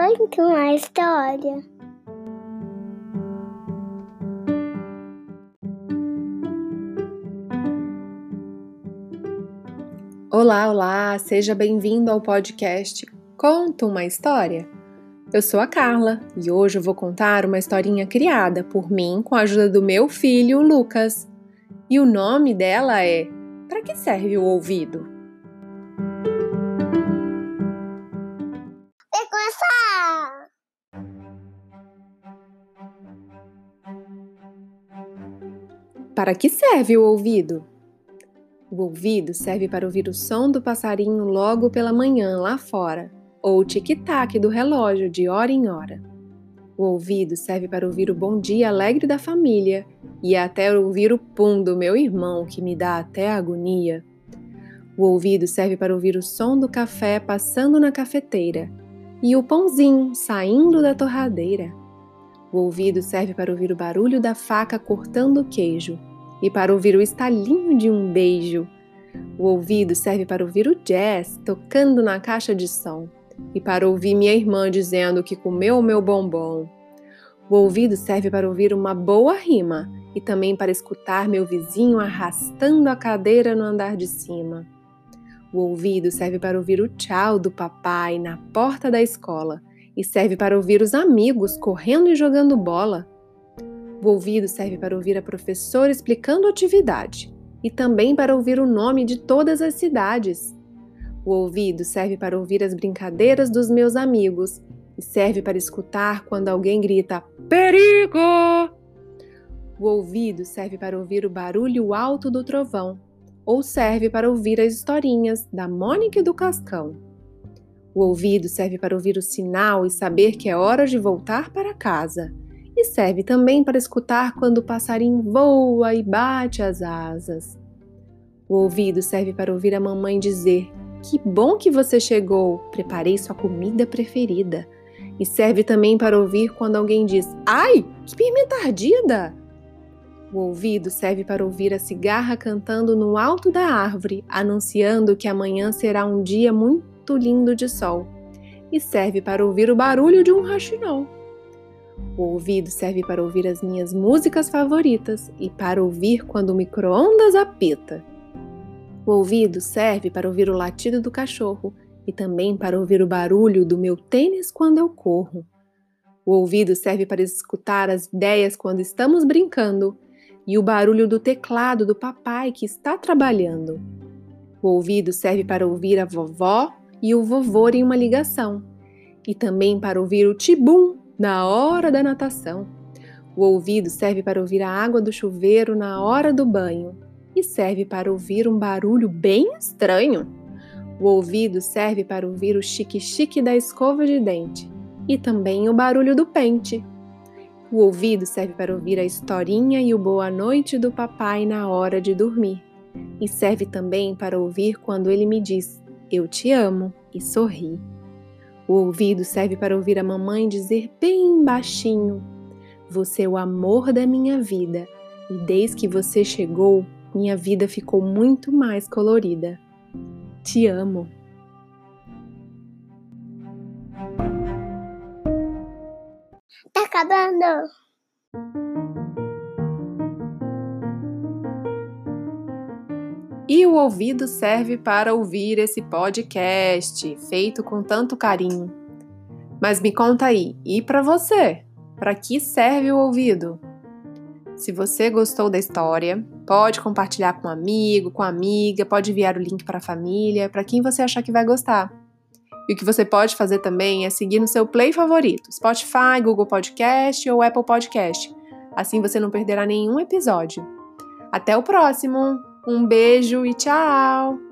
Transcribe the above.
Conta uma história. Olá, olá! Seja bem-vindo ao podcast Conta uma História. Eu sou a Carla e hoje eu vou contar uma historinha criada por mim com a ajuda do meu filho Lucas. E o nome dela é Para que serve o ouvido? Para que serve o ouvido? O ouvido serve para ouvir o som do passarinho logo pela manhã lá fora, ou o tic-tac do relógio de hora em hora. O ouvido serve para ouvir o bom dia alegre da família e até ouvir o pum do meu irmão, que me dá até agonia. O ouvido serve para ouvir o som do café passando na cafeteira e o pãozinho saindo da torradeira. O ouvido serve para ouvir o barulho da faca cortando o queijo e para ouvir o estalinho de um beijo. O ouvido serve para ouvir o jazz tocando na caixa de som e para ouvir minha irmã dizendo que comeu o meu bombom. O ouvido serve para ouvir uma boa rima e também para escutar meu vizinho arrastando a cadeira no andar de cima. O ouvido serve para ouvir o tchau do papai na porta da escola e serve para ouvir os amigos correndo e jogando bola. O ouvido serve para ouvir a professora explicando a atividade e também para ouvir o nome de todas as cidades. O ouvido serve para ouvir as brincadeiras dos meus amigos e serve para escutar quando alguém grita perigo! O ouvido serve para ouvir o barulho alto do trovão ou serve para ouvir as historinhas da Mônica e do Cascão. O ouvido serve para ouvir o sinal e saber que é hora de voltar para casa e serve também para escutar quando o passarinho voa e bate as asas. O ouvido serve para ouvir a mamãe dizer: Que bom que você chegou, preparei sua comida preferida. E serve também para ouvir quando alguém diz: Ai, que pimenta ardida! O ouvido serve para ouvir a cigarra cantando no alto da árvore, anunciando que amanhã será um dia muito lindo de sol. E serve para ouvir o barulho de um raxinol. O ouvido serve para ouvir as minhas músicas favoritas e para ouvir quando o micro-ondas apita. O ouvido serve para ouvir o latido do cachorro e também para ouvir o barulho do meu tênis quando eu corro. O ouvido serve para escutar as ideias quando estamos brincando e o barulho do teclado do papai que está trabalhando. O ouvido serve para ouvir a vovó e o vovô em uma ligação e também para ouvir o tibum na hora da natação. O ouvido serve para ouvir a água do chuveiro na hora do banho e serve para ouvir um barulho bem estranho. O ouvido serve para ouvir o chique-chique da escova de dente e também o barulho do pente. O ouvido serve para ouvir a historinha e o boa noite do papai na hora de dormir. E serve também para ouvir quando ele me diz: Eu te amo e sorri. O ouvido serve para ouvir a mamãe dizer bem baixinho: Você é o amor da minha vida, e desde que você chegou, minha vida ficou muito mais colorida. Te amo. Tá acabando. E o ouvido serve para ouvir esse podcast, feito com tanto carinho. Mas me conta aí, e para você? Para que serve o ouvido? Se você gostou da história, pode compartilhar com um amigo, com amiga, pode enviar o link para a família, para quem você achar que vai gostar. E o que você pode fazer também é seguir no seu play favorito, Spotify, Google Podcast ou Apple Podcast. Assim você não perderá nenhum episódio. Até o próximo! Um beijo e tchau!